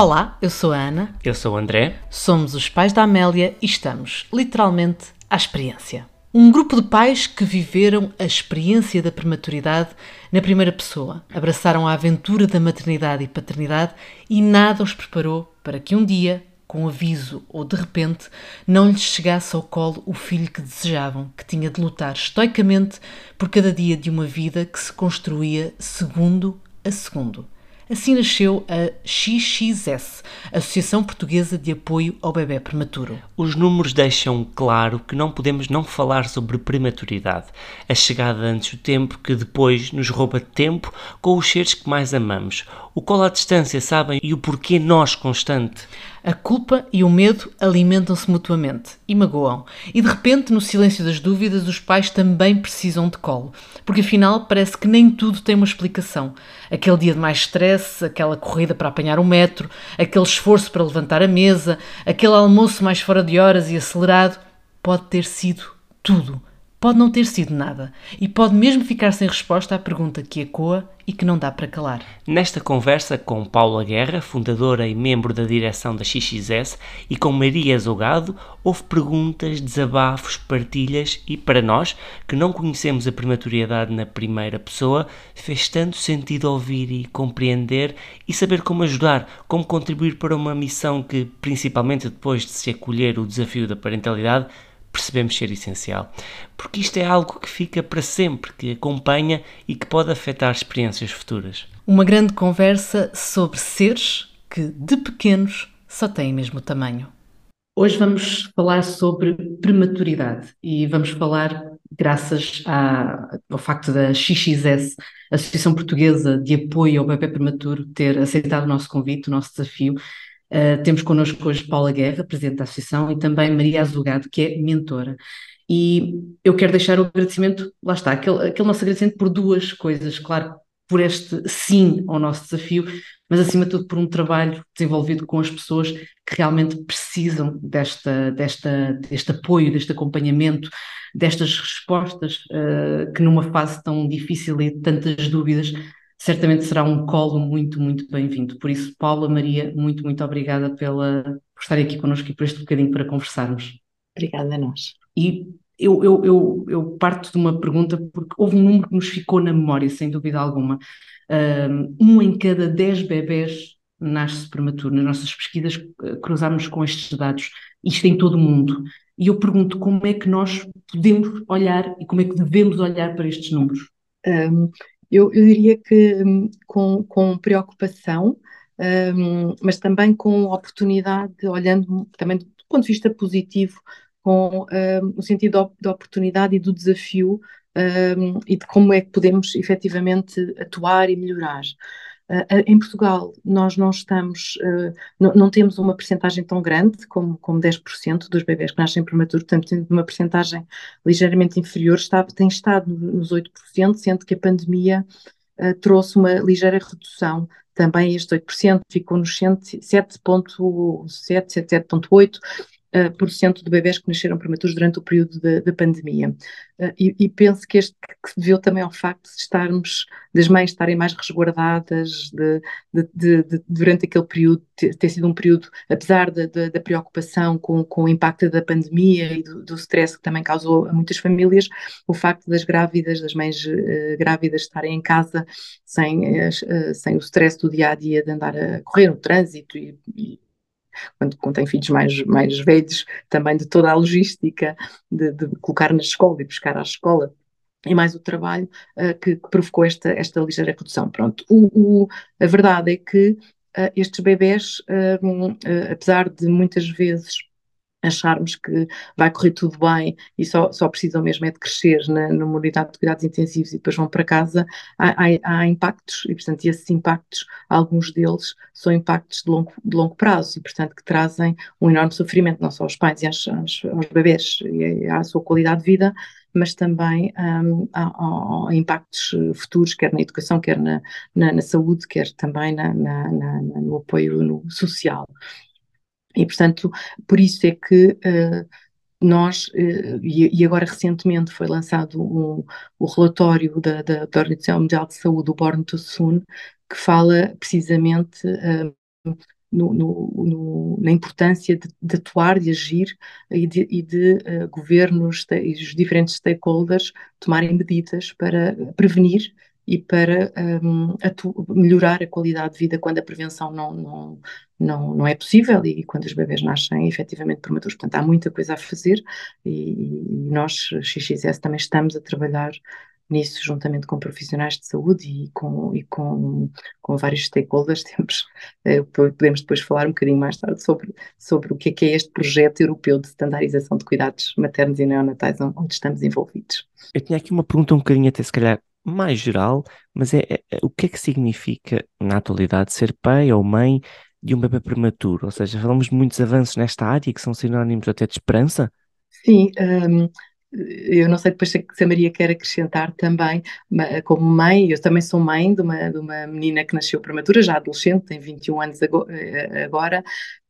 Olá, eu sou a Ana. Eu sou o André. Somos os pais da Amélia e estamos, literalmente, à experiência. Um grupo de pais que viveram a experiência da prematuridade na primeira pessoa, abraçaram a aventura da maternidade e paternidade e nada os preparou para que um dia, com aviso ou de repente, não lhes chegasse ao colo o filho que desejavam, que tinha de lutar estoicamente por cada dia de uma vida que se construía segundo a segundo. Assim nasceu a XXS, Associação Portuguesa de Apoio ao Bebê Prematuro. Os números deixam claro que não podemos não falar sobre prematuridade, a chegada antes do tempo que depois nos rouba tempo com os seres que mais amamos. O colo à distância, sabem? E o porquê nós constante. A culpa e o medo alimentam-se mutuamente e magoam. E de repente, no silêncio das dúvidas, os pais também precisam de colo. Porque afinal parece que nem tudo tem uma explicação. Aquele dia de mais stress, aquela corrida para apanhar o metro, aquele esforço para levantar a mesa, aquele almoço mais fora de horas e acelerado, pode ter sido tudo. Pode não ter sido nada e pode mesmo ficar sem resposta à pergunta que ecoa e que não dá para calar. Nesta conversa com Paula Guerra, fundadora e membro da direção da XXS, e com Maria Zogado, houve perguntas, desabafos, partilhas e, para nós, que não conhecemos a prematuridade na primeira pessoa, fez tanto sentido ouvir e compreender e saber como ajudar, como contribuir para uma missão que, principalmente depois de se acolher o desafio da parentalidade, percebemos ser essencial. Porque isto é algo que fica para sempre, que acompanha e que pode afetar experiências futuras. Uma grande conversa sobre seres que, de pequenos, só têm mesmo tamanho. Hoje vamos falar sobre prematuridade e vamos falar, graças à, ao facto da XXS, Associação Portuguesa de Apoio ao Bebê Prematuro, ter aceitado o nosso convite, o nosso desafio, Uh, temos connosco hoje Paula Guerra, Presidente da Associação, e também Maria Azulgado, que é mentora. E eu quero deixar o agradecimento, lá está, aquele, aquele nosso agradecimento por duas coisas, claro, por este sim ao nosso desafio, mas acima de tudo por um trabalho desenvolvido com as pessoas que realmente precisam desta, desta, deste apoio, deste acompanhamento, destas respostas, uh, que numa fase tão difícil e de tantas dúvidas, certamente será um colo muito, muito bem-vindo. Por isso, Paula, Maria, muito, muito obrigada pela, por estarem aqui connosco e por este bocadinho para conversarmos. Obrigada a nós. E eu, eu, eu, eu parto de uma pergunta, porque houve um número que nos ficou na memória, sem dúvida alguma. Um em cada dez bebés nasce prematuro. Nas nossas pesquisas eh, cruzámos com estes dados, isto em todo o mundo. E eu pergunto como é que nós podemos olhar e como é que devemos olhar para estes números? Um, eu, eu diria que um, com, com preocupação, um, mas também com oportunidade, olhando também do ponto de vista positivo, com um, o sentido da oportunidade e do desafio hum, e de como é que podemos efetivamente atuar e melhorar. Uh, em Portugal, nós não estamos, uh, não, não, temos uma percentagem tão grande como, como 10% dos bebés que nascem prematuros, portanto, uma percentagem ligeiramente inferior, está, tem estado nos 8%, sendo que a pandemia trouxe uma ligeira redução também este 8%, ficou nos 7,7, 7,8%, uh, de bebés que nasceram prematuros durante o período da pandemia. Uh, e, e, penso que este que se deveu também ao facto de estarmos, das mães estarem mais resguardadas de, de, de, durante aquele período, ter, sido um período, apesar da preocupação com, com o impacto da pandemia e do, do stress que também causou a muitas famílias, o facto das grávidas, das mães uh, grávidas estarem em casa sem, sem o stress do dia a dia de andar a correr no trânsito e, e quando, tem filhos mais, mais velhos, também de toda a logística de, de colocar na escola e buscar à escola e mais o trabalho uh, que, que, provocou esta, esta ligeira redução. Pronto, o, o, a verdade é que uh, estes bebés, uh, apesar de muitas vezes acharmos que vai correr tudo bem e só, só precisam mesmo é de crescer na, numa unidade de cuidados intensivos e depois vão para casa, há, há, há, impactos e, portanto, esses impactos, alguns deles são impactos de longo, de longo prazo e, portanto, que trazem um enorme sofrimento, não só aos pais e aos, aos, aos bebés e à sua qualidade de vida, mas também um, há, impactos futuros, quer na educação, quer na, na, na saúde, quer também na, no apoio no social. E, portanto, por isso é que uh, nós, uh, e, e, agora recentemente foi lançado um, o relatório da, da, da, Organização Mundial de Saúde, o Born to Soon, que fala precisamente uh, no, no, na importância de, de, atuar, de agir e de, e de governos e os diferentes stakeholders tomarem medidas para prevenir e para um, melhorar a qualidade de vida quando a prevenção não, não, não, não é possível e, quando os bebês nascem efetivamente prematuros. Portanto, há muita coisa a fazer e, e nós, XXS, também estamos a trabalhar nisso juntamente com profissionais de saúde e com, e com, com vários stakeholders. Temos, eh, podemos depois falar um bocadinho mais tarde sobre, sobre o que é, que é este projeto europeu de standardização de cuidados maternos e neonatais onde estamos envolvidos. Eu tinha aqui uma pergunta um bocadinho até se calhar mais geral, mas é, é, é, o que é que significa na atualidade ser pai ou mãe de um bebê prematuro? Ou seja, falamos de muitos avanços nesta área que são sinónimos até de esperança? Sim, um, eu não sei depois se a Maria quer acrescentar também, como mãe, eu também sou mãe de uma, de uma menina que nasceu prematura, já adolescente, tem 21 anos eh, agora,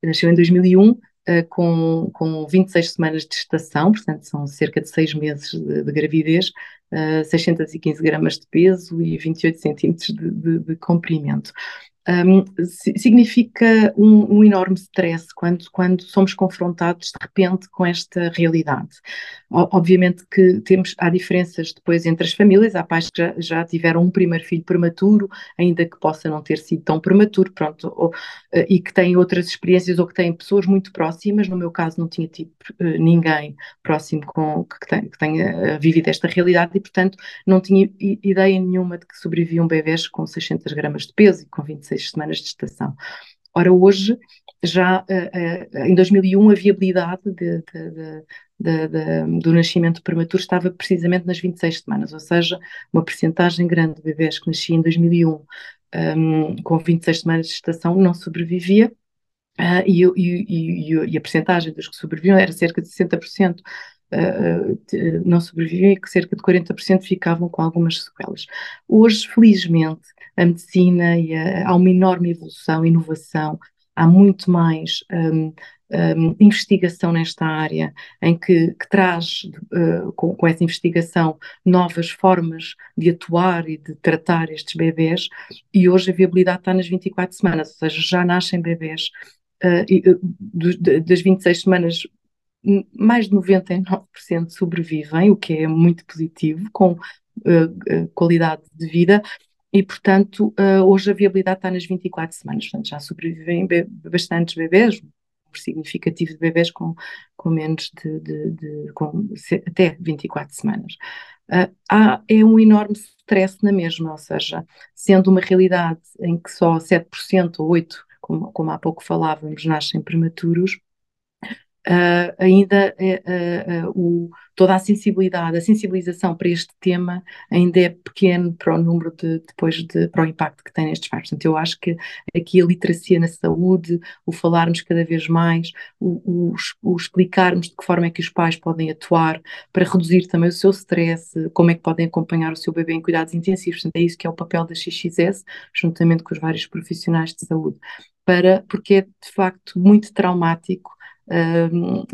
nasceu em 2001, eh, com, com 26 semanas de gestação, portanto são cerca de 6 meses de, de gravidez, 615 gramas de peso e 28 centímetros de, de, de comprimento um, significa um, um, enorme stress quando, quando somos confrontados de repente com esta realidade. O, obviamente que temos, há diferenças depois entre as famílias, há pais que já, já, tiveram um primeiro filho prematuro, ainda que possa não ter sido tão prematuro, pronto, ou, uh, e que têm outras experiências ou que têm pessoas muito próximas, no meu caso não tinha tido uh, ninguém próximo com, que, tem, que tenha uh, vivido esta realidade e, portanto, não tinha ideia nenhuma de que sobreviviam bebés com 600 gramas de peso e com 26 seis semanas de gestação. Ora, hoje, já uh, uh, em 2001, a viabilidade de, de, de, do nascimento prematuro estava precisamente nas 26 semanas, ou seja, uma percentagem grande de bebés que nasciam em 2001 um, ehm, com 26 semanas de gestação não sobrevivia, uh, e, e, e, e, a percentagem dos que sobreviviam era cerca de 60%. Uh, não sobreviviam e que cerca de 40% ficavam com algumas sequelas. Hoje, felizmente, a medicina e a, há uma enorme evolução, inovação, há muito mais um, um, investigação nesta área, em que, que traz, uh, com, com, essa investigação, novas formas de atuar e de tratar estes bebés, e hoje a viabilidade está nas 24 semanas, ou seja, já nascem bebés uh, e, uh, das 26 semanas. Mais de 99% sobrevivem, o que é muito positivo, com qualidade de vida, e, portanto, uh, hoje a viabilidade está nas 24 semanas, portanto, já sobrevivem be bastantes bebês, um significativo de bebês com, com menos de, de, de com até 24 semanas. Uh, há, é um enorme stress na mesma, ou seja, sendo uma realidade em que só 7% ou 8%, como, como há pouco falávamos, nascem prematuros, uh, ainda uh, o, toda a sensibilidade, a sensibilização para este tema ainda é pequeno para o número de, depois de, para o impacto que tem nestes pais. Portanto, eu acho que aqui a literacia na saúde, o falarmos cada vez mais, o, o, o explicarmos de que forma é que os pais podem atuar para reduzir também o seu stress, como é que podem acompanhar o seu bebê em cuidados intensivos. Portanto, é isso que é o papel da XXS, juntamente com os vários profissionais de saúde, para, porque é de facto muito traumático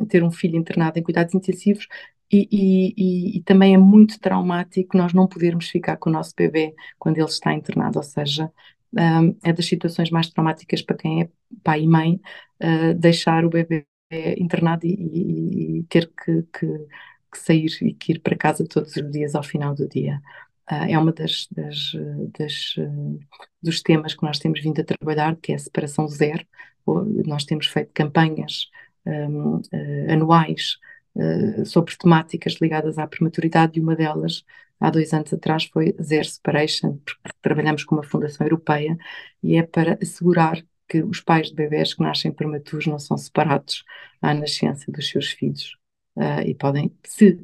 ter um filho internado em cuidados intensivos e, e, e, também é muito traumático nós não podermos ficar com o nosso bebê quando ele está internado, ou seja, é das situações mais traumáticas para quem é pai e mãe, uh, deixar o bebê internado e, e ter que, que, que, sair e que ir para casa todos os dias ao final do dia. Uh, é uma das, das, das dos temas que nós temos vindo a trabalhar, que é a separação zero. Nós temos feito campanhas um, uh, anuais uh, sobre temáticas ligadas à prematuridade e uma delas, há dois anos atrás, foi Zero Separation, porque trabalhamos com uma fundação europeia e é para assegurar que os pais de bebés que nascem prematuros não são separados à nascença dos seus filhos. Uh, e podem, se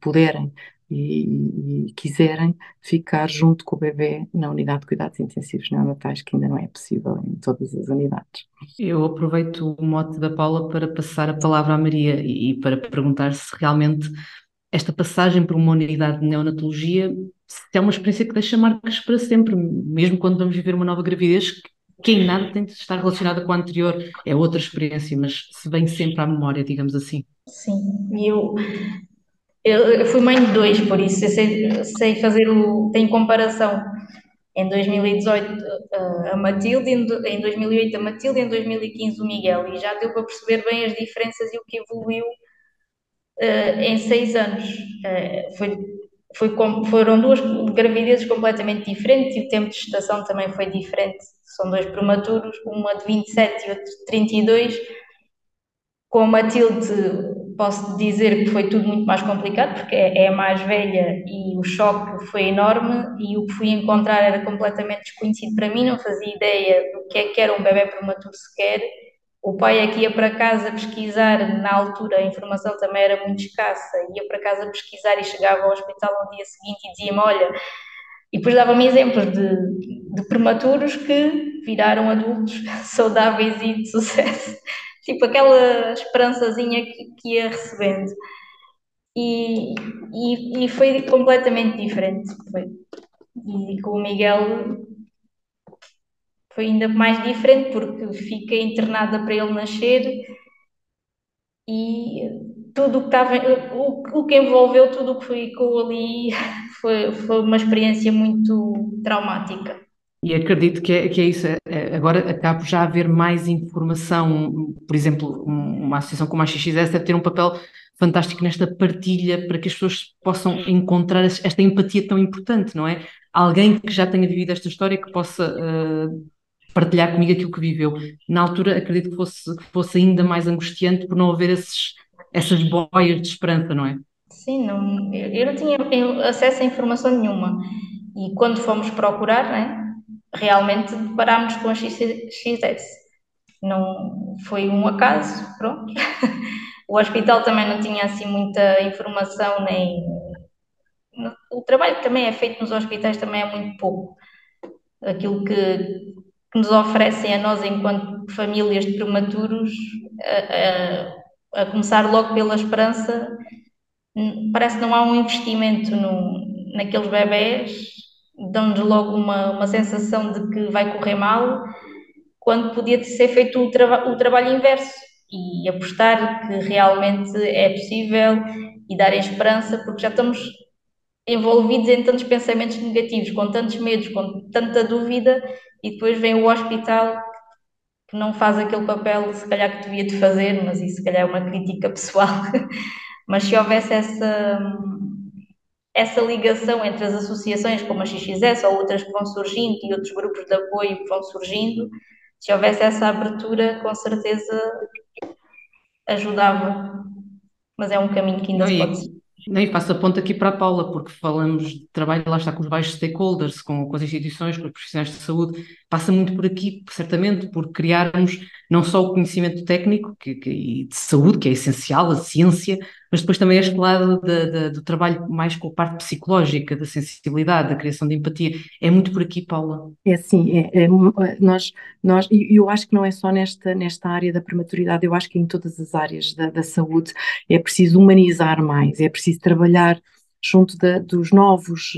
puderem, e, e, quiserem ficar junto com o bebê na unidade de cuidados intensivos neonatais, que ainda não é possível em todas as unidades. Eu aproveito o mote da Paula para passar a palavra à Maria e, e para perguntar se realmente esta passagem por uma unidade de neonatologia é uma experiência que deixa marcas para sempre, mesmo quando vamos viver uma nova gravidez, que em nada tem de estar relacionada com a anterior, é outra experiência, mas se vem sempre à memória, digamos assim. Sim, e eu eu, eu fui mãe de dois, por isso eu sei, sei fazer o. tenho comparação. Em 2018 a Matilde, em 2008 a Matilde, em 2015 o Miguel, e já deu para perceber bem as diferenças e o que evoluiu uh, em seis anos. Uh, foi, foi, foram duas gravidezes completamente diferentes e o tempo de gestação também foi diferente. São dois prematuros, uma de 27 e outra de 32. Com a Matilde posso dizer que foi tudo muito mais complicado, porque é, é a mais velha e o choque foi enorme e o que fui encontrar era completamente desconhecido para mim, não fazia ideia do que é que era um bebê prematuro sequer. O pai é que ia para casa pesquisar, na altura a informação também era muito escassa, ia para casa pesquisar e chegava ao hospital no dia seguinte e dizia-me, olha, e depois dava-me exemplos de, de prematuros que viraram adultos saudáveis e de sucesso tipo aquela esperançazinha que, que ia recebendo. E, e, e, foi completamente diferente. Foi. E com o Miguel foi ainda mais diferente porque fiquei internada para ele nascer e tudo o que estava, o, o que envolveu tudo o que ficou ali foi, foi uma experiência muito traumática. E acredito que é, que é isso. É, é, agora acabo já a haver mais informação. Por exemplo, uma associação como a XXS deve ter um papel fantástico nesta partilha para que as pessoas possam encontrar esta empatia tão importante, não é? Alguém que já tenha vivido esta história que possa uh, partilhar comigo aquilo que viveu. Na altura, acredito que fosse, que fosse ainda mais angustiante por não haver esses, essas boias de esperança, não é? Sim, não, eu não tinha acesso a informação nenhuma. E quando fomos procurar, né, realmente deparámos com a XS. Não foi um acaso, pronto. o hospital também não tinha assim muita informação, nem. O trabalho que também é feito nos hospitais também é muito pouco. Aquilo que, que nos oferecem a nós, enquanto famílias de prematuros, a, a, a começar logo pela esperança, parece que não há um investimento no, naqueles bebés dão-nos logo uma, uma sensação de que vai correr mal, quando podia ser feito o, traba o trabalho inverso e apostar que realmente é possível e dar esperança, porque já estamos envolvidos em tantos pensamentos negativos, com tantos medos, com tanta dúvida, e depois vem o hospital que não faz aquele papel, se calhar que devia de fazer, mas isso se calhar é uma crítica pessoal. mas se houvesse essa essa ligação entre as associações como a XXS ou outras que vão surgindo e outros grupos de apoio que vão surgindo, se houvesse essa abertura, com certeza ajudava. Mas é um caminho que ainda se pode seguir. Nem faço a ponta aqui para a Paula, porque falamos de trabalho, lá está, com os baixos stakeholders, com, com as instituições, com os profissionais de saúde, passa muito por aqui, certamente, por criarmos não só o conhecimento técnico que, que, e de saúde, que é essencial, a ciência, mas depois também este lado de, de, do trabalho mais com a parte psicológica, da sensibilidade, da criação de empatia. É muito por aqui, Paula. É assim, é, é, nós, nós, e eu acho que não é só nesta, nesta área da prematuridade, eu acho que em todas as áreas da, da saúde é preciso humanizar mais, é preciso trabalhar junto da, dos novos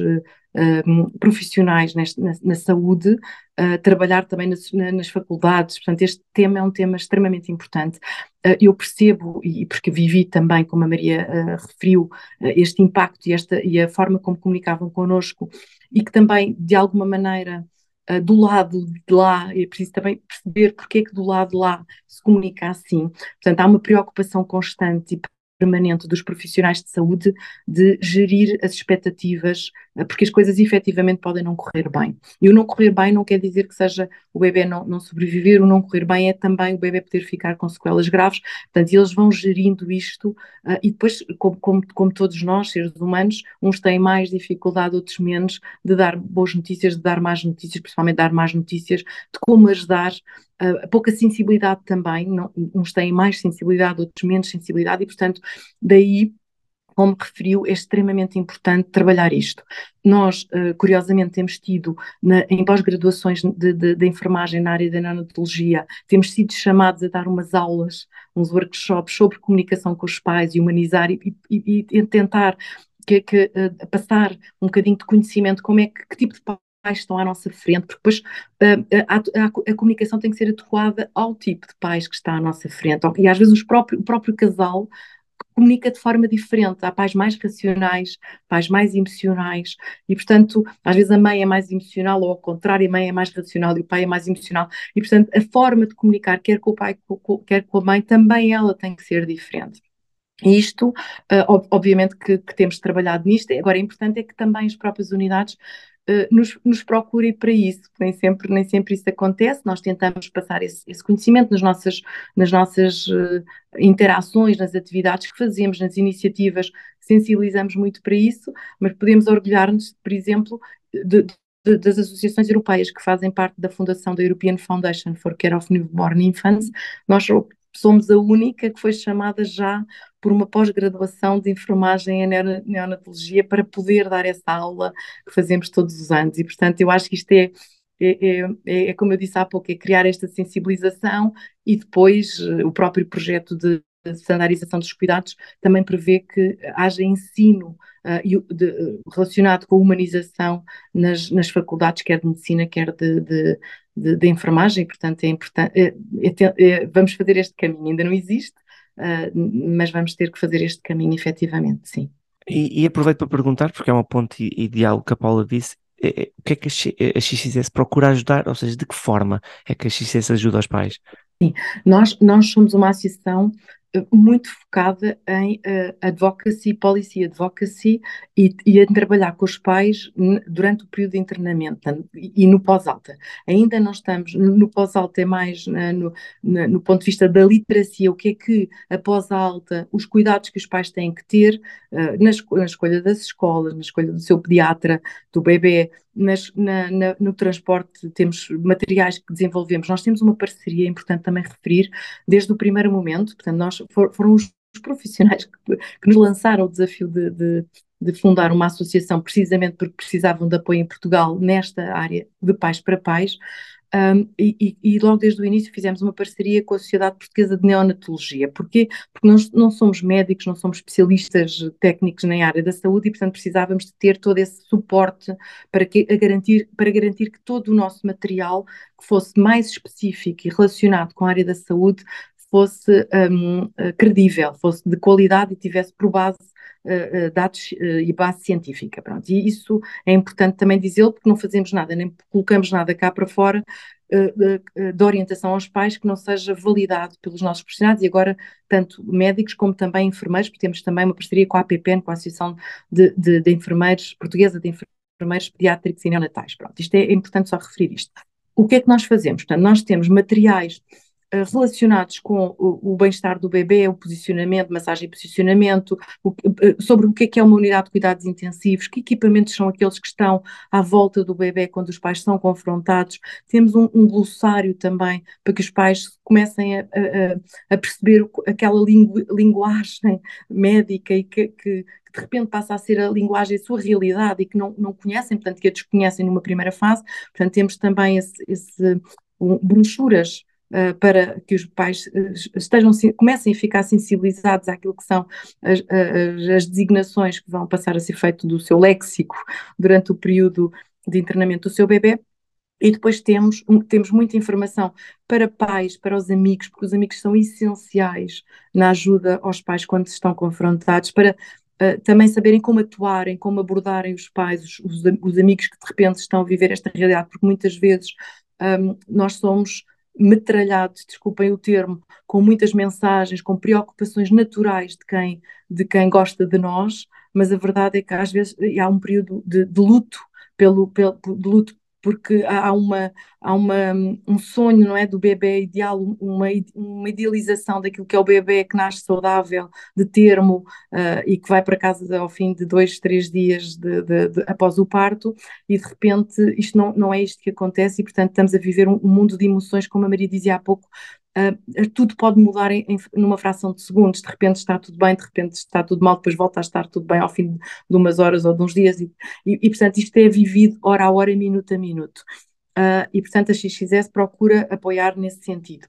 profissionais neste, na, na, saúde, uh, trabalhar também nas, nas, faculdades. Portanto, este tema é um tema extremamente importante. Uh, eu percebo, e porque vivi também, como a Maria referiu, este impacto e, esta, e a forma como comunicavam connosco, e que também, de alguma maneira, do lado de lá, é preciso também perceber porque é que do lado de lá se comunica assim. Portanto, há uma preocupação constante e permanente dos profissionais de saúde de gerir as expectativas, eh, porque as coisas efetivamente podem não correr bem. E o não correr bem não quer dizer que seja o bebê não, não sobreviver, o não correr bem é também o bebê poder ficar com sequelas graves, portanto, eles vão gerindo isto uh, e depois, como, como, como, todos nós, seres humanos, uns têm mais dificuldade, outros menos, de dar boas notícias, de dar más notícias, principalmente dar más notícias, de como ajudar uh, pouca sensibilidade também, não, uns têm mais sensibilidade, outros menos sensibilidade, e portanto, daí como referiu, é extremamente importante trabalhar isto. Nós, uh, curiosamente, temos tido na, em pós-graduações de, de, de, enfermagem na área da neonatologia, temos sido chamados a dar umas aulas, uns workshops sobre comunicação com os pais e humanizar e, e, e tentar que, que, uh, passar um bocadinho de conhecimento como é que, que tipo de pais estão à nossa frente, porque depois uh, a, a, a, comunicação tem que ser adequada ao tipo de pais que está à nossa frente. E às vezes próprio, o próprio casal comunica de forma diferente. Há pais mais racionais, pais mais emocionais, e portanto, às vezes a mãe é mais emocional, ou ao contrário, a mãe é mais racional e o pai é mais emocional. E portanto, a forma de comunicar, quer com o pai, quer com a mãe, também ela tem que ser diferente. Isto, uh, obviamente que, que, temos trabalhado nisto, agora é importante é que também as próprias unidades nos, nos procurem para isso, nem sempre, nem sempre isso acontece, nós tentamos passar esse, esse conhecimento nas nossas, nas nossas uh, interações, nas atividades que fazemos, nas iniciativas, sensibilizamos muito para isso, mas podemos orgulhar-nos, por exemplo, de, de, das associações europeias que fazem parte da fundação da European Foundation for Care of Newborn Infants, nós somos a única que foi chamada já por uma pós-graduação de enfermagem em neonatologia para poder dar essa aula que fazemos todos os anos. E, portanto, eu acho que isto é, é, é, é como eu disse há pouco, é criar esta sensibilização e depois eh, o próprio projeto de standardização dos cuidados também prevê que haja ensino uh, de, relacionado com a humanização nas, nas, faculdades, quer de medicina, quer de, de, de enfermagem, portanto é importante, é, é, é, vamos fazer este caminho, ainda não existe, uh, mas vamos ter que fazer este caminho efetivamente, sim. E, e aproveito para perguntar, porque é uma ponte ideal que a Paula disse, é, o que é que a XCS procura ajudar, ou seja, de que forma é que a XCS ajuda os pais? Sim, nós, nós somos uma associação muito focada em uh, advocacy, policy advocacy e, e, em trabalhar com os pais durante o período de internamento e, e no pós-alta. Ainda não estamos, no pós-alta é mais no, no, no, ponto de vista da literacia, o que é que a pós-alta, os cuidados que os pais têm que ter uh, na, na, escolha das escolas, na escolha do seu pediatra, do bebê, nas, na, na, no transporte temos materiais que desenvolvemos. Nós temos uma parceria, é importante também referir, desde o primeiro momento, portanto, nós for, foram os, profissionais que, que, nos lançaram o desafio de, de, de, fundar uma associação, precisamente porque precisavam de apoio em Portugal nesta área de pais para pais. Um, e, e, logo desde o início fizemos uma parceria com a Sociedade Portuguesa de Neonatologia. Porquê? Porque nós não somos médicos, não somos especialistas técnicos na área da saúde e, portanto, precisávamos de ter todo esse suporte para, que, garantir, para garantir que todo o nosso material que fosse mais específico e relacionado com a área da saúde fosse um, credível, fosse de qualidade e tivesse por base uh, dados uh, e base científica. Pronto. E isso é importante também dizê-lo, porque não fazemos nada, nem colocamos nada cá para fora de orientação aos pais que não seja validado pelos nossos profissionais e agora tanto médicos como também enfermeiros, porque temos também uma parceria com a APPN, com a Associação de, de, de Enfermeiros, Portuguesa de Enfermeiros Pediátricos e Neonatais. Pronto, isto é, importante só referir isto. O que é que nós fazemos? Portanto, nós temos materiais eh, relacionados com o, o bem-estar do bebê, o posicionamento, massagem e posicionamento, o, eh, sobre o que é, que é uma unidade de cuidados intensivos, que equipamentos são aqueles que estão à volta do bebê quando os pais são confrontados. Temos um, um glossário também para que os pais comecem a, a, a perceber aquela lingu, linguagem médica e que, que, que de repente passa a ser a linguagem a sua realidade e que não, não conhecem, portanto, que a desconhecem numa primeira fase. Portanto, temos também esse, esse um, brochuras uh, para que os pais uh, estejam, comecem a ficar sensibilizados àquilo que são as, as, as, designações que vão passar a ser feito do seu léxico durante o período de internamento do seu bebê. E depois temos, temos muita informação para pais, para os amigos, porque os amigos são essenciais na ajuda aos pais quando estão confrontados, para uh, também saberem como atuarem, como abordarem os pais, os, os, os, amigos que de repente estão a viver esta realidade, porque muitas vezes um, nós somos metralhado, desculpem o termo, com muitas mensagens, com preocupações naturais de quem, de quem gosta de nós, mas a verdade é que às vezes há um período de, de luto, pelo, pelo, de luto porque há, uma, há uma, um sonho, não é, do bebê ideal, uma, uma idealização daquilo que é o bebê que nasce saudável, de termo, uh, e que vai para casa ao fim de dois, três dias de, de, de, após o parto, e de repente isto não, não é isto que acontece, e portanto estamos a viver um, um mundo de emoções, como a Maria dizia há pouco, Uh, tudo pode mudar em, em, numa fração de segundos, de repente está tudo bem, de repente está tudo mal, depois volta a estar tudo bem ao fim de, de umas horas ou de uns dias, e, e, e, portanto isto é vivido hora a hora, minuto a minuto. Uh, e portanto a XXS procura apoiar nesse sentido.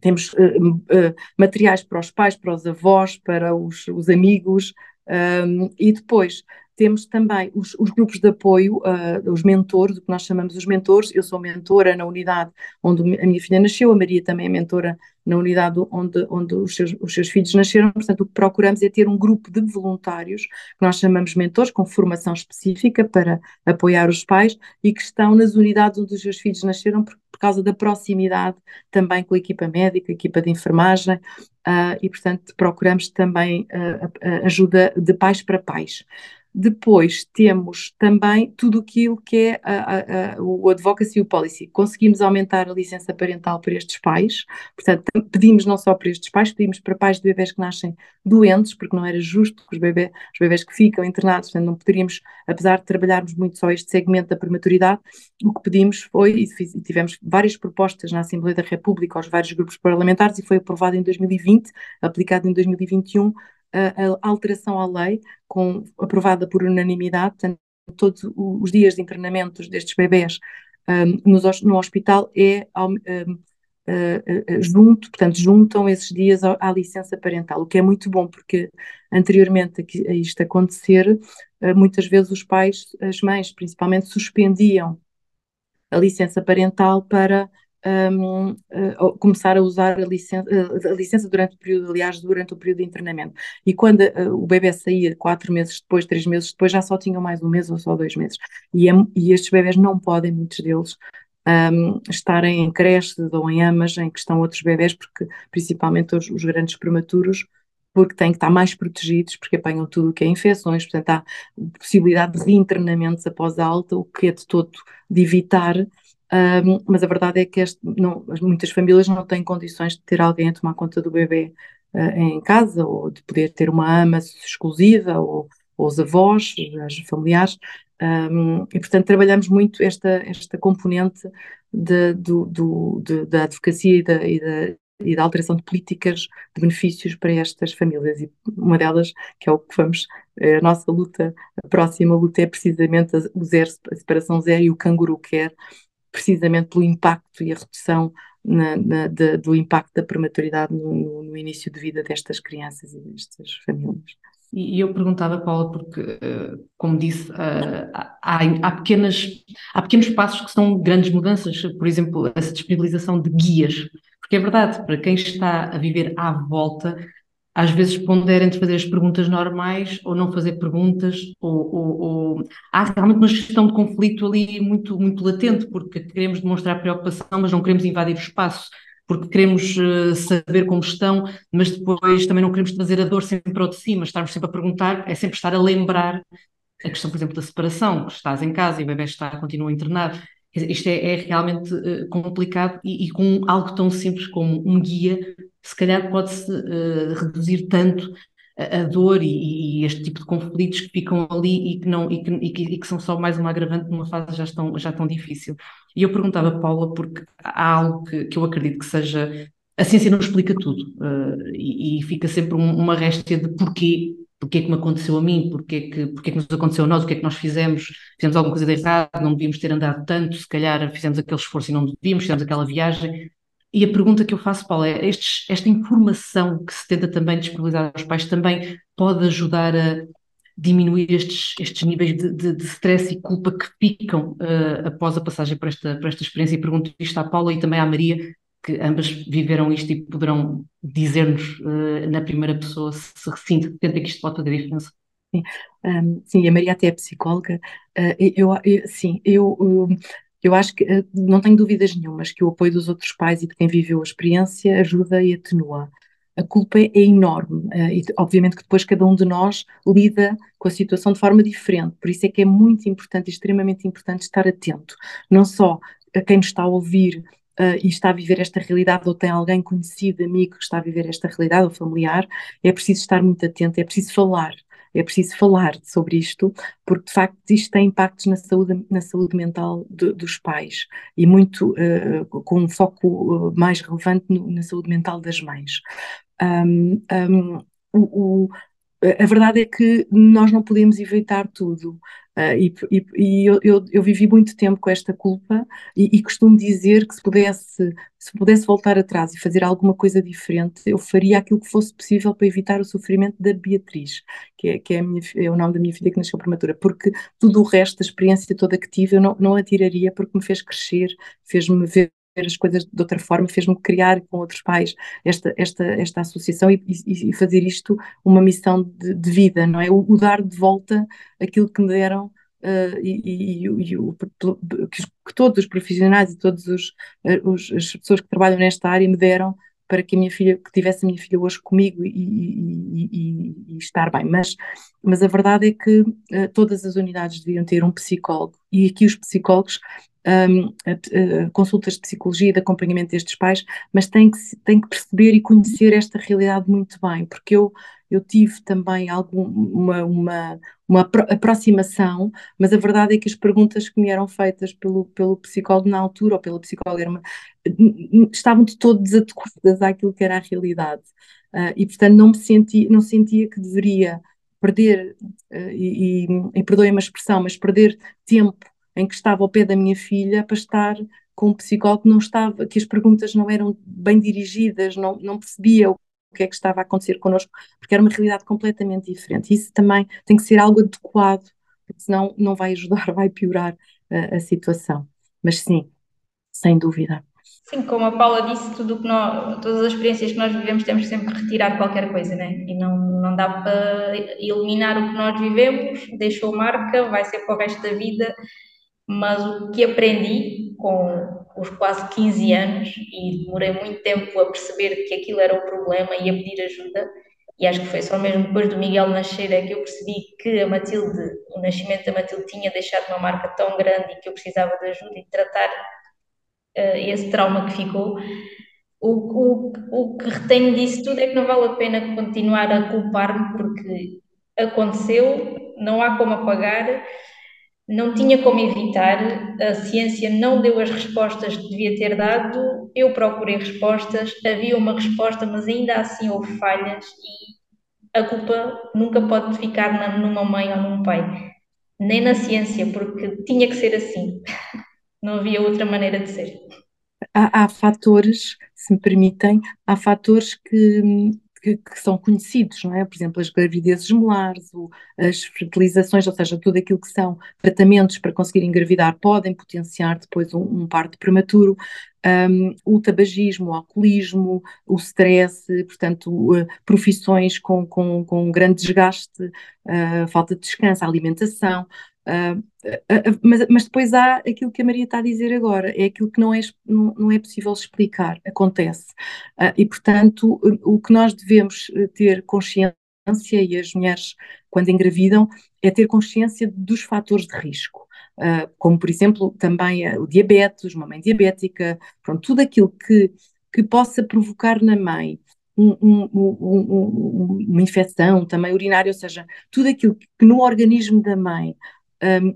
Temos uh, materiais para os pais, para os avós, para os, os amigos, Um, e depois temos também os, os grupos de apoio, uh, os mentores, o que nós chamamos os mentores. Eu sou mentora na unidade onde a minha filha nasceu, a Maria também é mentora na unidade onde, onde os, seus, os seus filhos nasceram. Portanto, o que procuramos é ter um grupo de voluntários, que nós chamamos mentores, com formação específica para apoiar os pais e que estão nas unidades onde os seus filhos nasceram por, por causa da proximidade também com a equipa médica, a equipa de enfermagem, uh, e, portanto, procuramos também uh, ajuda de pais para pais. Depois temos também tudo aquilo que é a, a, a, o advocacy e o policy. Conseguimos aumentar a licença parental para estes pais, portanto, pedimos não só para estes pais, pedimos para pais de bebés que nascem doentes, porque não era justo que os bebés, os bebés que ficam internados, portanto, não poderíamos, apesar de trabalharmos muito só este segmento da prematuridade, o que pedimos foi, e tivemos várias propostas na Assembleia da República aos vários grupos parlamentares, e foi aprovado em 2020, aplicado em 2021, a, alteração à lei, com, aprovada por unanimidade, portanto, todos os dias de internamentos destes bebés um, no hospital é um, uh, uh, junto, portanto, juntam esses dias à, à, licença parental, o que é muito bom, porque anteriormente a, a isto acontecer, uh, muitas vezes os pais, as mães principalmente, suspendiam a licença parental para um, uh, começar a usar a licença, uh, a licença, durante o período, aliás, durante o período de internamento. E quando uh, o bebê saía quatro meses depois, três meses depois, já só tinham mais um mês ou só dois meses. E, é, e estes bebés não podem, muitos deles, um, estarem em creches ou em amas em que estão outros bebés, porque principalmente os, os grandes prematuros, porque têm que estar mais protegidos, porque apanham tudo o que é infecções, portanto há possibilidade de reinternamentos após a alta, o que é de todo de evitar um, mas a verdade é que este, não, muitas famílias não têm condições de ter alguém a tomar conta do bebê uh, em casa, ou de poder ter uma ama exclusiva, ou, ou os avós, os familiares, um, e portanto trabalhamos muito esta, esta componente de, do, do, de, da advocacia e da, e da, e da alteração de políticas de benefícios para estas famílias. E uma delas, que é o que vamos, a nossa luta, a próxima luta é precisamente o zero, a separação zero e o canguru quer, precisamente pelo impacto e a redução na, na, de, do impacto da prematuridade no, no, início de vida destas crianças e destas famílias. E eu perguntava, Paula, porque, eh, como disse, eh, há, há, pequenas, há pequenos passos que são grandes mudanças, por exemplo, essa disponibilização de guias, porque é verdade, para quem está a viver à volta, às vezes pondera entre fazer as perguntas normais ou não fazer perguntas, ou, ou, ou, há realmente uma gestão de conflito ali muito, muito latente, porque queremos demonstrar preocupação, mas não queremos invadir o espaço, porque queremos uh, saber como estão, mas depois também não queremos trazer a dor sempre ao de cima, estarmos sempre a perguntar, é sempre estar a lembrar a questão, por exemplo, da separação, que estás em casa e o bebê está, continua internado. Isto é, é realmente uh, complicado e, e com algo tão simples como um guia se calhar pode-se uh, reduzir tanto a, a dor e, e, este tipo de conflitos que ficam ali e que, não, e que, e que, e que são só mais uma agravante numa fase já tão, já tão difícil. E eu perguntava, Paula, porque há algo que, que eu acredito que seja. A ciência não explica tudo uh, e, fica sempre um, uma réstia de porquê porque é que me aconteceu a mim, porque é que, porque é que nos aconteceu a nós, o que é que nós fizemos, fizemos alguma coisa de errado, não devíamos ter andado tanto, se calhar fizemos aquele esforço e não devíamos, fizemos aquela viagem, e a pergunta que eu faço, Paulo, é estes, esta informação que se tenta também disponibilizar aos pais também pode ajudar a diminuir estes, estes níveis de, de, de stress e culpa que ficam uh, após a passagem por esta, por esta experiência. E pergunto isto à Paula e também à Maria, que ambas viveram isto e poderão dizer-nos uh, na primeira pessoa se, se sente que isto pode fazer diferença. Sim, um, sim, a Maria até é psicóloga. Uh, eu, eu, sim, eu, eu acho que, eh, não tenho dúvidas nenhumas, que o apoio dos outros pais e de quem viveu a experiência ajuda e atenua. A culpa é enorme eh, e, obviamente, que depois cada um de nós lida com a situação de forma diferente. Por isso é que é muito importante, extremamente importante, estar atento, não só a quem nos está a ouvir Uh, e está a viver esta realidade, ou tem alguém conhecido, amigo, que está a viver esta realidade, ou familiar, é preciso estar muito atento, é preciso falar é preciso falar sobre isto, porque de facto isto tem impactos na saúde, na saúde mental de, dos pais e muito uh, com um foco uh, mais relevante no, na saúde mental das mães. Um, um, o, o a verdade é que nós não podemos evitar tudo. Uh, e, e, e eu, eu, eu, vivi muito tempo com esta culpa e, e, costumo dizer que se pudesse, se pudesse voltar atrás e fazer alguma coisa diferente, eu faria aquilo que fosse possível para evitar o sofrimento da Beatriz, que é, que é, minha, é o nome da minha filha que nasceu prematura, porque tudo o resto, a experiência toda que tive, eu não, não a tiraria porque me fez crescer, fez-me ver as coisas de outra forma, fez-me criar com outros pais esta, esta, esta associação e, e, fazer isto uma missão de, de, vida, não é? O, o, dar de volta aquilo que me deram uh, e, e o, que, todos os profissionais e todas uh, as pessoas que trabalham nesta área me deram para que a minha filha, que tivesse a minha filha hoje comigo e, e, e, e estar bem. Mas, mas a verdade é que uh, todas as unidades deviam ter um psicólogo e aqui os psicólogos um, consultas de psicologia e de acompanhamento destes pais, mas tem que, tem que perceber e conhecer esta realidade muito bem, porque eu, eu tive também algum, uma, uma, uma aproximação, mas a verdade é que as perguntas que me eram feitas pelo, pelo psicólogo na altura, ou pela psicóloga, uma, estavam de todo desadequadas àquilo que era a realidade. Uh, e, portanto, não me senti, não sentia que deveria perder, uh, e, e, e perdoem-me a expressão, mas perder tempo em que estava ao pé da minha filha para estar com um psicólogo que não estava, que as perguntas não eram bem dirigidas, não, não percebia o que é que estava a acontecer connosco, porque era uma realidade completamente diferente. Isso também tem que ser algo adequado, porque senão não vai ajudar, vai piorar a, a situação. Mas sim, sem dúvida. Sim, como a Paula disse, tudo que nós, todas as experiências que nós vivemos temos sempre que retirar qualquer coisa, né? E não, não dá para eliminar o que nós vivemos, deixou marca, vai ser para o resto da vida mas o que aprendi com os quase 15 anos e demorei muito tempo a perceber que aquilo era o problema e a pedir ajuda e acho que foi só mesmo depois do Miguel nascer é que eu percebi que a Matilde, o nascimento da Matilde tinha deixado uma marca tão grande e que eu precisava de ajuda e de tratar uh, esse trauma que ficou. O, o, o que retenho disso tudo é que não vale a pena continuar a culpar-me porque aconteceu, não há como apagar não tinha como evitar, a ciência não deu as respostas que devia ter dado, eu procurei respostas, havia uma resposta, mas ainda assim houve falhas e a culpa nunca pode ficar na, numa mãe ou num pai, nem na ciência, porque tinha que ser assim, não havia outra maneira de ser. Há, há fatores, se me permitem, há fatores que que, que, são conhecidos, não é? Por exemplo, as gravidezes molares, as fertilizações, ou seja, tudo aquilo que são tratamentos para conseguir engravidar podem potenciar depois um, um parto prematuro. Um, o tabagismo, o alcoolismo, o stress, portanto, uh, profissões com, com, com grande desgaste, uh, falta de descanso, alimentação, Uh, uh, mas, mas, depois há aquilo que a Maria está a dizer agora, é aquilo que não é, não, não é possível explicar, acontece. Uh, e, portanto, o, o que nós devemos eh, ter consciência, e as mulheres, quando engravidam, é ter consciência dos fatores de risco. como, por exemplo, também o diabetes, uma mãe diabética, pronto, tudo aquilo que, que possa provocar na mãe um, um, um, uma infecção também urinária, ou seja, tudo aquilo que no organismo da mãe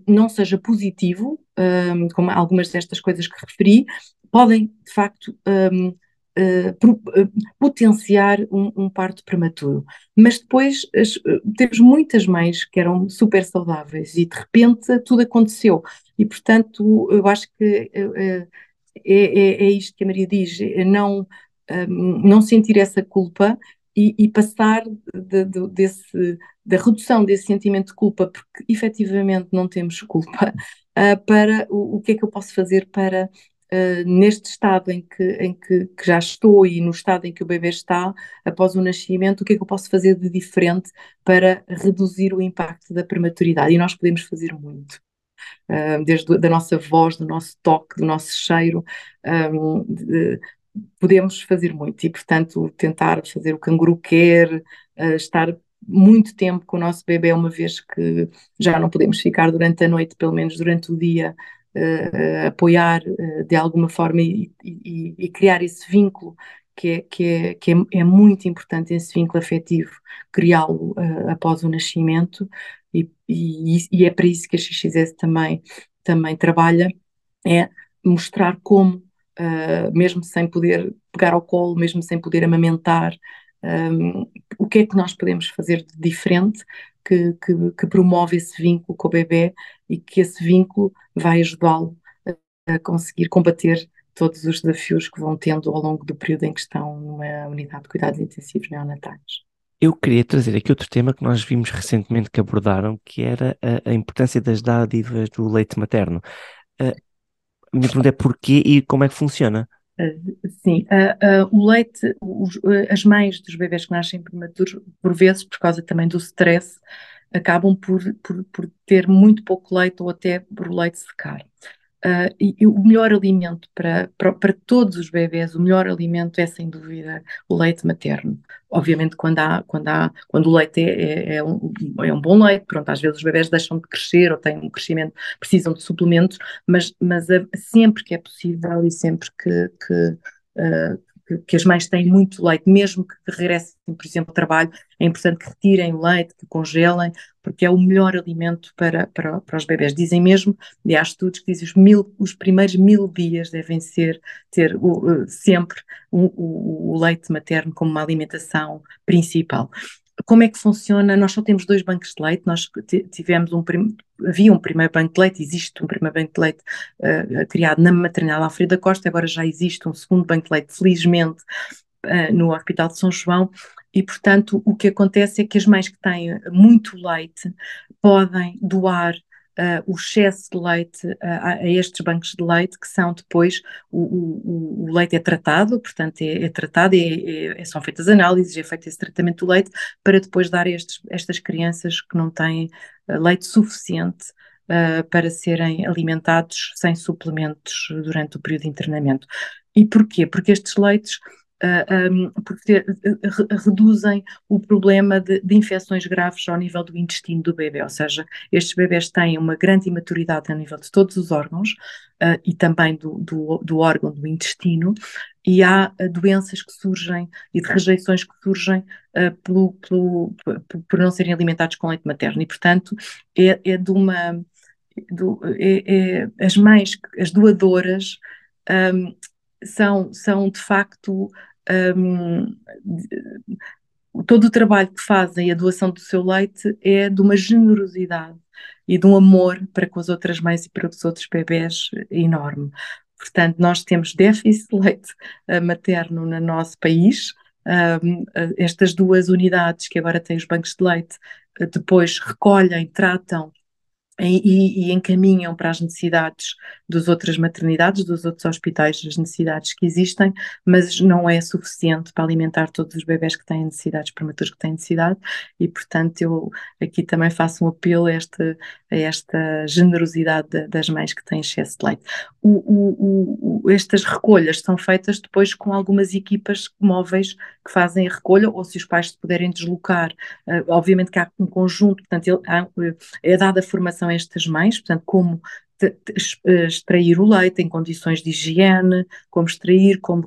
não seja positivo, um, como algumas destas coisas que referi, podem, de facto, um, Uh, pro, uh, potenciar um, parto prematuro. Mas depois as, uh, temos muitas mães que eram super saudáveis e de repente tudo aconteceu. E portanto, eu acho que é, é, é, isto que a Maria diz: não, não sentir essa culpa e, e passar de, de, desse, da redução desse sentimento de culpa, porque efetivamente não temos culpa, uh, para o, o, que é que eu posso fazer para, uh, neste estado em, que, em que, que, já estou e no estado em que o bebê está, após o nascimento, o que é que eu posso fazer de diferente para reduzir o impacto da prematuridade? E nós podemos fazer muito. Uh, desde a nossa voz, do nosso toque, do nosso cheiro, podemos fazer muito e, portanto, tentar fazer o canguru quer, uh, estar muito tempo com o nosso bebê, uma vez que já não podemos ficar durante a noite, pelo menos durante o dia, uh, apoiar uh, de alguma forma e, e, e, criar esse vínculo que é, que é, que é, é muito importante, esse vínculo afetivo, criá-lo após o nascimento. E, e, é para isso que a XXS também, também trabalha, é mostrar como uh, mesmo sem poder pegar ao colo, mesmo sem poder amamentar, um, o que é que nós podemos fazer de diferente que, que, que promove esse vínculo com o bebê e que esse vínculo vai ajudá-lo a, conseguir combater todos os desafios que vão tendo ao longo do período em que estão numa unidade de cuidados intensivos neonatais. Eu queria trazer aqui outro tema que nós vimos recentemente que abordaram, que era a, a importância das dádivas do leite materno. Uh, a minha pergunta é porquê e como é que funciona? Uh, sim, uh, uh, o leite, os, as mães dos bebês que nascem prematuros, por vezes, por causa também do stress, acabam por, por, por ter muito pouco leite ou até por leite secar. Uh, e, e, o melhor alimento para, para, para, todos os bebés, o melhor alimento é sem dúvida o leite materno. Obviamente, quando, há, quando, há, quando o leite é, é, é, um, é um bom leite, pronto, às vezes os bebés deixam de crescer ou têm um crescimento, precisam de suplementos, mas, mas a, sempre que é possível e sempre que, que uh, que, que, as mães têm muito leite, mesmo que regressem, por exemplo, ao trabalho, é importante que retirem o leite, que congelem, porque é o melhor alimento para, para, para os bebés. Dizem mesmo, e há estudos que dizem os, mil, os primeiros mil dias devem ser, ter uh, sempre o, o, o leite materno como uma alimentação principal como é que funciona? Nós só temos dois bancos de leite, nós tivemos um havia um primeiro banco de leite, existe um primeiro banco de leite uh, criado na maternidade Alfredo da Costa, agora já existe um segundo banco de leite, felizmente, uh, no Hospital de São João, e portanto o que acontece é que as mães que têm muito leite podem doar uh, o excesso de leite uh, a, estes bancos de leite, que são depois, o, o, o leite é tratado, portanto é, é tratado, é, é, são feitas análises, é feito esse tratamento do leite, para depois dar a estes, estas crianças que não têm uh, leite suficiente para serem alimentados sem suplementos durante o período de internamento. E porquê? Porque estes leites uh, um, porque reduzem o problema de, de, infecções graves ao nível do intestino do bebê, ou seja, estes bebés têm uma grande imaturidade a nível de todos os órgãos uh, e também do, do, do, órgão do intestino, e há uh, doenças que surgem e de rejeições que surgem pelo, pelo, por, por não serem alimentados com leite materno, e portanto é, é de uma. Do, é, é, as mães, as doadoras, um, são, são de facto um, todo o trabalho que fazem, a doação do seu leite, é de uma generosidade e de um amor para com as outras mães e para os outros bebés enorme. Portanto, nós temos déficit de leite uh, materno no nosso país. Um, uh, estas duas unidades que agora têm os bancos de leite, uh, depois recolhem, tratam e, e, encaminham para as necessidades das outras maternidades, dos outros hospitais, as necessidades que existem, mas não é suficiente para alimentar todos os bebés que têm necessidades, prematuros que têm necessidade, e portanto eu aqui também faço um apelo a esta, a esta generosidade de, das mães que têm excesso de leite. O, o, o, estas recolhas são feitas depois com algumas equipas móveis que fazem a recolha, ou se os pais se puderem deslocar, uh, obviamente que há um conjunto, portanto ele, há, é dada a formação a estas mães, portanto, como eh, extrair o leite em condições de higiene, como extrair, como,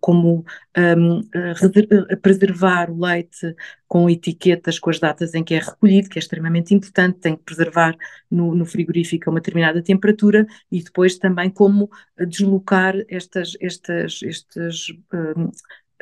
como um, eh, preservar o leite com etiquetas com as datas em que é recolhido, que é extremamente importante, tem que preservar no, no frigorífico a uma determinada temperatura e depois também como deslocar estas, estas, estes um,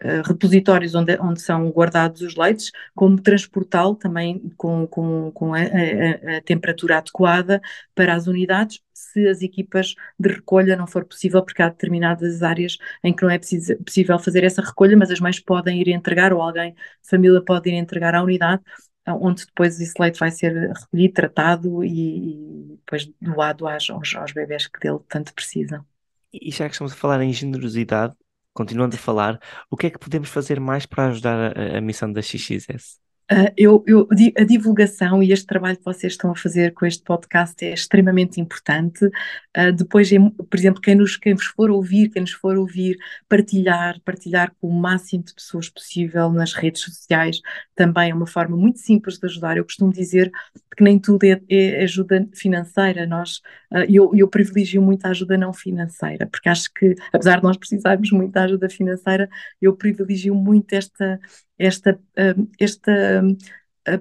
eh, repositórios onde, onde são guardados os leites, como transportá-lo também com, com, com a, a, a, temperatura adequada para as unidades, se as equipas de recolha não for possível, porque há determinadas áreas em que não é preciso, possível fazer essa recolha, mas as mães podem ir entregar, ou alguém, família pode ir entregar à unidade, onde depois esse leite vai ser recolhido, tratado e, e depois doado aos, aos bebés que dele tanto precisam. E já que estamos a falar em generosidade, continuando a falar, o que é que podemos fazer mais para ajudar a, a missão da XXS? Uh, eu, eu, a divulgação e este trabalho que vocês estão a fazer com este podcast é extremamente importante. Uh, depois, por exemplo, quem nos, quem vos for ouvir, quem nos for ouvir, partilhar, partilhar com o máximo de pessoas possível nas redes sociais, também é uma forma muito simples de ajudar. Eu costumo dizer que nem tudo é, é ajuda financeira. Nós, uh, eu, eu privilegio muito a ajuda não financeira, porque acho que, apesar de nós precisarmos muito da ajuda financeira, eu privilegio muito esta esta, hum, esta hum,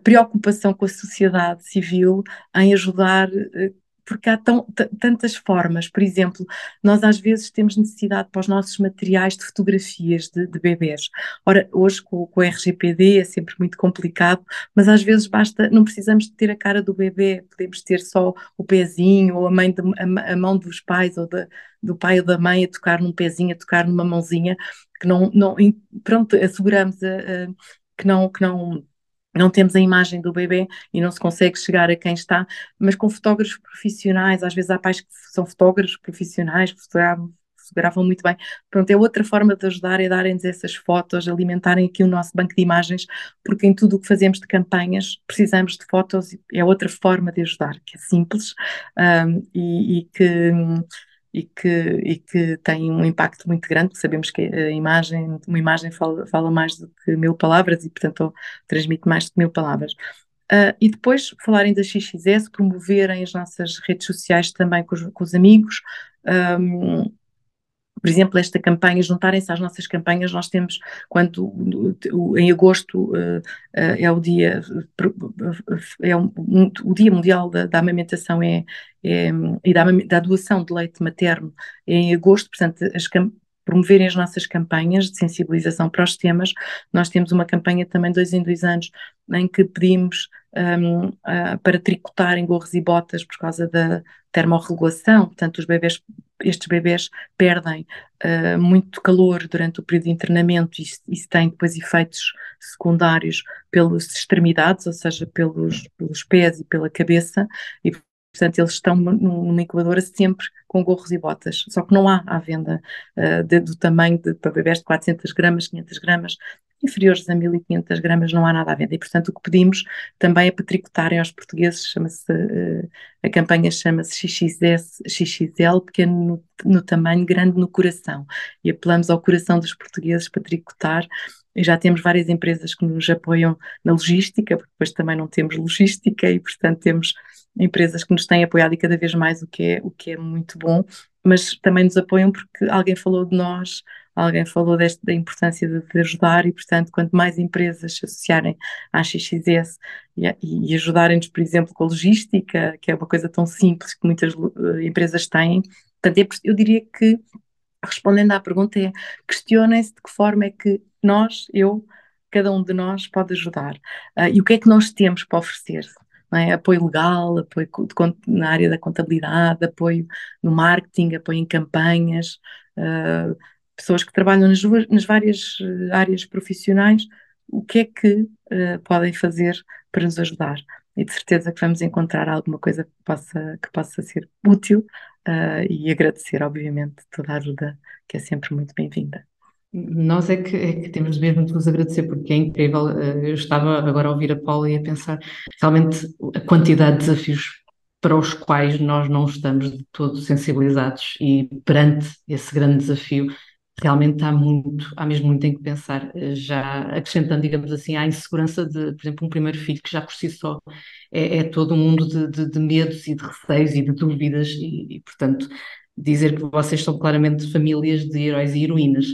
preocupação com a sociedade civil em ajudar porque há tão, tantas formas. Por exemplo, nós às vezes temos necessidade para os nossos materiais de fotografias de, de bebês. Ora, hoje com, com o RGPD é sempre muito complicado, mas às vezes basta, não precisamos de ter a cara do bebê, podemos ter só o pezinho ou a, mãe de, a, a mão dos pais ou de, do pai ou da mãe a tocar num pezinho, a tocar numa mãozinha, que não, não pronto, asseguramos a, a, que não, que não não temos a imagem do bebê e não se consegue chegar a quem está, mas com fotógrafos profissionais, às vezes há pais que são fotógrafos profissionais, que fotogravam muito bem. Pronto, é outra forma de ajudar, é darem-nos essas fotos, alimentarem aqui o nosso banco de imagens, porque em tudo o que fazemos de campanhas precisamos de fotos, é outra forma de ajudar, que é simples um, e, e que e que, e que tem um impacto muito grande, sabemos que a imagem, uma imagem fala, fala mais do que mil palavras e, portanto, transmite mais do que mil palavras. Uh, e depois falarem da XXS, promoverem as nossas redes sociais também com os, com os amigos, um, por exemplo, esta campanha, juntarem-se às nossas campanhas, nós temos, quando em agosto uh, uh, é o dia, é um, um, o dia mundial da, da amamentação é, é, e da, da, doação de leite materno é em agosto, portanto, as, promoverem as nossas campanhas de sensibilização para os temas. Nós temos uma campanha também dois em dois anos em que pedimos um, uh, para tricotarem gorros e botas por causa da termorregulação, portanto os bebés, estes bebés perdem uh, muito calor durante o período de internamento e isso, tem depois efeitos secundários pelas extremidades, ou seja, pelos, pelos pés e pela cabeça e Portanto, eles estão numa incubadora sempre com gorros e botas, só que não há à venda uh, de, do tamanho de, para bebés de 400 gramas, 500 gramas, inferiores a 1500 gramas não há nada à venda. E, portanto, o que pedimos também é para tricotarem aos portugueses, chama-se, uh, a campanha chama-se XXS, XXL, pequeno no, no tamanho, grande no coração. E apelamos ao coração dos portugueses para tricotar já temos várias empresas que nos apoiam na logística, porque depois também não temos logística e, portanto, temos empresas que nos têm apoiado e cada vez mais, o que é, o que é muito bom, mas também nos apoiam porque alguém falou de nós, alguém falou deste, da importância de, de, ajudar e, portanto, quanto mais empresas se associarem à XXS e, e ajudarem-nos, por exemplo, com a logística, que é uma coisa tão simples que muitas uh, empresas têm, portanto, é, eu diria que, respondendo à pergunta, é questionem-se de que forma é que nós, eu, cada um de nós pode ajudar uh, e o que é que nós temos para oferecer é? apoio legal, apoio na área da contabilidade, apoio no marketing, apoio em campanhas, uh, pessoas que trabalham nas, nas, várias eh, áreas profissionais, o que é que uh, podem fazer para nos ajudar? E de certeza que vamos encontrar alguma coisa que possa, que possa ser útil uh, e agradecer, obviamente, toda a ajuda, que é sempre muito bem-vinda. Nós é que, é que, temos mesmo de vos agradecer, porque é incrível. Eh, eu estava agora a ouvir a Paula e a pensar realmente a quantidade de desafios para os quais nós não estamos de todo sensibilizados e perante esse grande desafio realmente há muito, há mesmo muito em que pensar, eh, já acrescentando, digamos assim, à insegurança de, por exemplo, um primeiro filho que já por si só é, é todo um mundo de, de, de, medos e de receios e de dúvidas e, e, portanto, dizer que vocês são claramente famílias de heróis e heroínas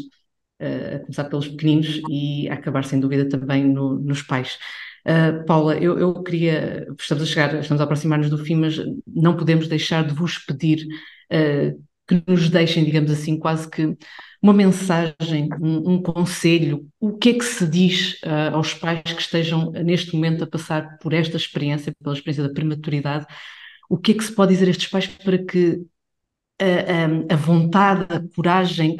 a começar pelos pequeninos e a acabar sem dúvida também no, nos pais. Uh, Paula, eu, eu, queria, estamos a chegar, estamos a aproximar-nos do fim, mas não podemos deixar de vos pedir uh, que nos deixem, digamos assim, quase que uma mensagem, um, um conselho, o que é que se diz uh, aos pais que estejam neste momento a passar por esta experiência, pela experiência da prematuridade, o que é que se pode dizer a estes pais para que a, a vontade, a coragem,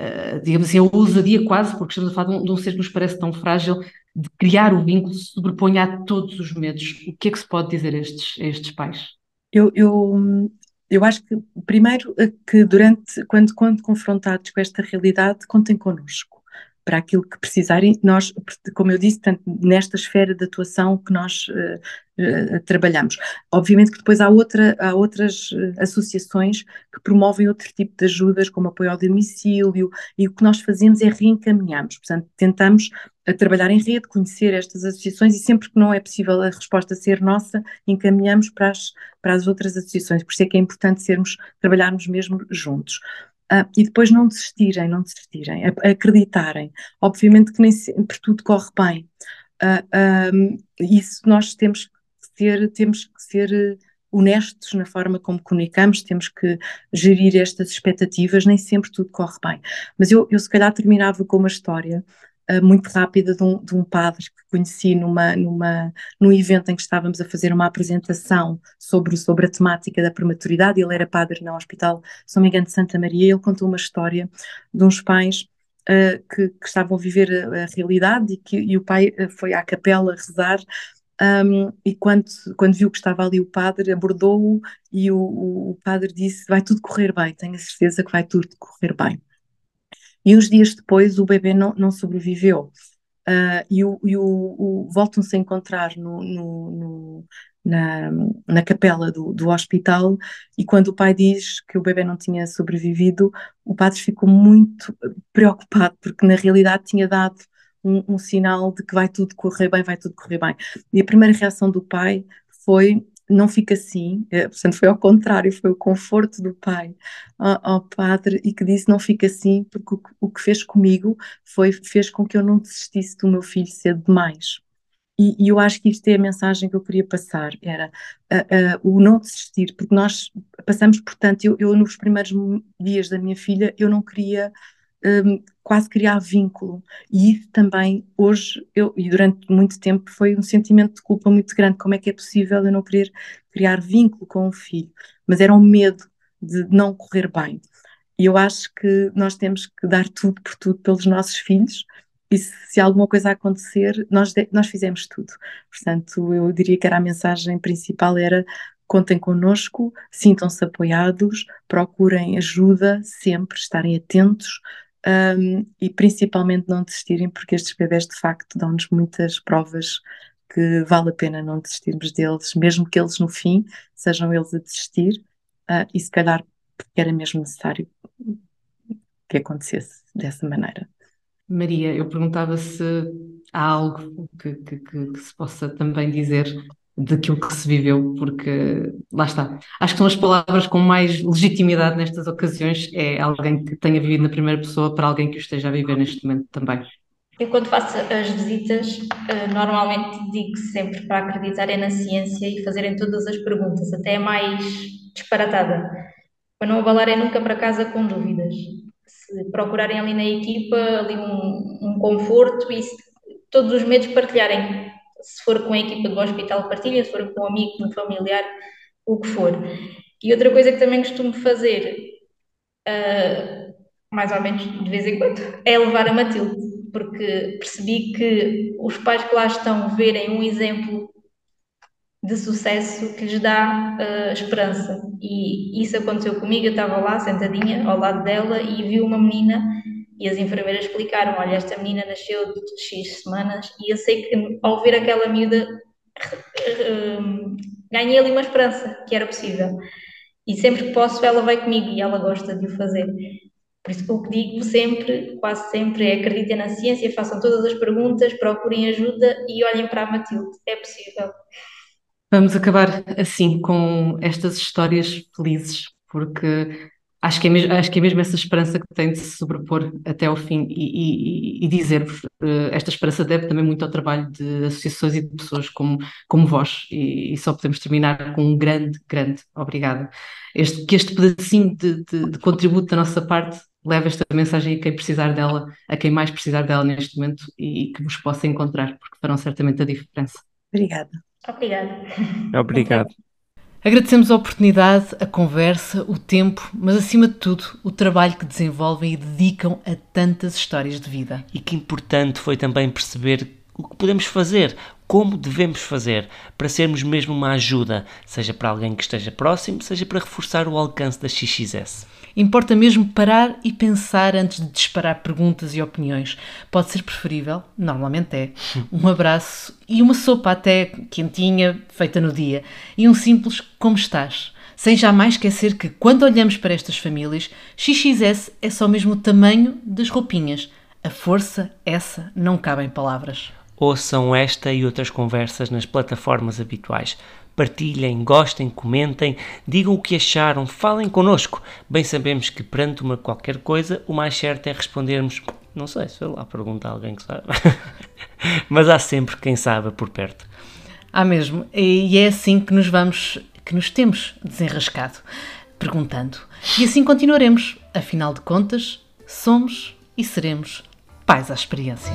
uh, digamos assim, a ousadia quase, porque estamos a falar de um, de um ser que nos parece tão frágil, de criar o vínculo, se sobreponha a todos os medos. O que é que se pode dizer a estes, a estes pais? Eu, eu, eu acho que, primeiro, eh, que durante, quando, quando confrontados com esta realidade, contem connosco para aquilo que precisarem. Nós, como eu disse, tanto nesta esfera de atuação que nós uh, uh, trabalhamos. Obviamente que depois há, outra, há outras uh, associações que promovem outro tipo de ajudas, como apoio ao domicílio, e o que nós fazemos é reencaminhamos. Portanto, tentamos trabalhar em rede, conhecer estas associações e sempre que não é possível a resposta ser nossa, encaminhamos para as, para as outras associações. Por isso é que é importante sermos, trabalharmos mesmo juntos. Uh, e depois não desistirem, não desistirem, acreditarem. Obviamente que nem sempre tudo corre bem. Uh, um, isso nós temos que ser, temos que ser honestos na forma como comunicamos, temos que gerir estas expectativas, nem sempre tudo corre bem. Mas eu, eu se calhar terminava com uma história uh, muito rápida de um, de um, padre que conheci numa, numa, num evento em que estávamos a fazer uma apresentação sobre, sobre a temática da prematuridade, ele era padre no Hospital São Miguel de Santa Maria, ele contou uma história de uns pais Uh, que, que, estavam a viver a, a realidade e que e o pai uh, foi à capela rezar um, e quando, quando viu que estava ali o padre, abordou-o e o, o, padre disse: Vai tudo correr bem, tenho a certeza que vai tudo correr bem. E uns dias depois o bebê não, não sobreviveu. Uh, e o, e o, o voltam-se a encontrar no, no, no, na, na capela do, do hospital e quando o pai diz que o bebê não tinha sobrevivido, o padre ficou muito preocupado porque na realidade tinha dado um, um, sinal de que vai tudo correr bem, vai tudo correr bem. E a primeira reação do pai foi não fica assim, é, portanto foi ao contrário, foi o conforto do pai ao, ao padre e que disse não fica assim porque o, o, que fez comigo foi fez com que eu não desistisse do meu filho cedo demais. E, e eu acho que isto é a mensagem que eu queria passar, era uh, uh, o não desistir, porque nós passamos, portanto, eu, eu nos primeiros dias da minha filha, eu não queria um, quase criar vínculo. E também, hoje, eu, e durante muito tempo, foi um sentimento de culpa muito grande. Como é que é possível eu não querer criar vínculo com o filho? Mas era um medo de não correr bem. E eu acho que nós temos que dar tudo por tudo pelos nossos filhos. E se, se alguma coisa acontecer, nós, nós fizemos tudo. Portanto, eu diria que era a mensagem principal era contem connosco, sintam-se apoiados, procurem ajuda sempre, estarem atentos, um, e principalmente não desistirem, porque estes bebés de facto dão-nos muitas provas que vale a pena não desistirmos deles, mesmo que eles no fim sejam eles a desistir, uh, e se calhar porque era mesmo necessário que acontecesse dessa maneira. Maria, eu perguntava se há algo que, que, que, que se possa também dizer daquilo que se viveu, porque lá está. Acho que são as palavras com mais legitimidade nestas ocasiões, é alguém que tenha vivido na primeira pessoa para alguém que o esteja a viver neste momento também. Eu, quando faço as visitas, eh, normalmente digo sempre para acreditarem na ciência e fazerem todas as perguntas, até a mais disparatada, para não abalarem nunca para casa com dúvidas. Se procurarem ali na equipa ali um, um conforto e todos os medos partilharem se for com a equipa do hospital, partilha, se for com um amigo, com um familiar, o que for. E outra coisa que também costumo fazer, uh, mais ou menos de vez em quando, é levar a Matilde, porque percebi que os pais que lá estão verem um exemplo de sucesso que lhes dá uh, esperança. E isso aconteceu comigo, eu estava lá sentadinha ao lado dela e vi uma menina e as enfermeiras explicaram: olha, esta menina nasceu de X semanas, e eu sei que ao ver aquela miúda hum, ganhei ali uma esperança que era possível. E sempre que posso, ela vai comigo e ela gosta de o fazer. Por isso, o que digo sempre, quase sempre, é acreditem na ciência, façam todas as perguntas, procurem ajuda e olhem para a Matilde. É possível. Vamos acabar assim com estas histórias felizes, porque Acho que, é mesmo, acho que é mesmo essa esperança que tem de se sobrepor até ao fim e, e, e dizer-vos, uh, esta esperança deve também muito ao trabalho de associações e de pessoas como, como vós e, e só podemos terminar com um grande, grande obrigado. Este, que este pedacinho de, de, de contributo da nossa parte leve esta mensagem a quem precisar dela, a quem mais precisar dela neste momento e, e que vos possa encontrar, porque farão certamente a diferença. Obrigada. Obrigada. Obrigado. Agradecemos a oportunidade, a conversa, o tempo, mas acima de tudo, o trabalho que desenvolvem e dedicam a tantas histórias de vida. E que importante foi também perceber o que podemos fazer, como devemos fazer, para sermos mesmo uma ajuda, seja para alguém que esteja próximo, seja para reforçar o alcance da XXS. Importa mesmo parar e pensar antes de disparar perguntas e opiniões. Pode ser preferível, normalmente é, um abraço e uma sopa até quentinha, feita no dia, e um simples como estás. Sem jamais esquecer que, quando olhamos para estas famílias, XXS é só mesmo o tamanho das roupinhas. A força, essa, não cabe em palavras. Ouçam esta e outras conversas nas plataformas habituais partilhem, gostem, comentem, digam o que acharam, falem connosco. Bem sabemos que perante uma qualquer coisa, o mais certo é respondermos, não sei, sei lá, pergunta a alguém que sabe. Mas há sempre quem saiba por perto. Há mesmo, e é assim que nos vamos que nos temos desenrascado, perguntando. E assim continuaremos. Afinal de contas, somos e seremos pais à experiência.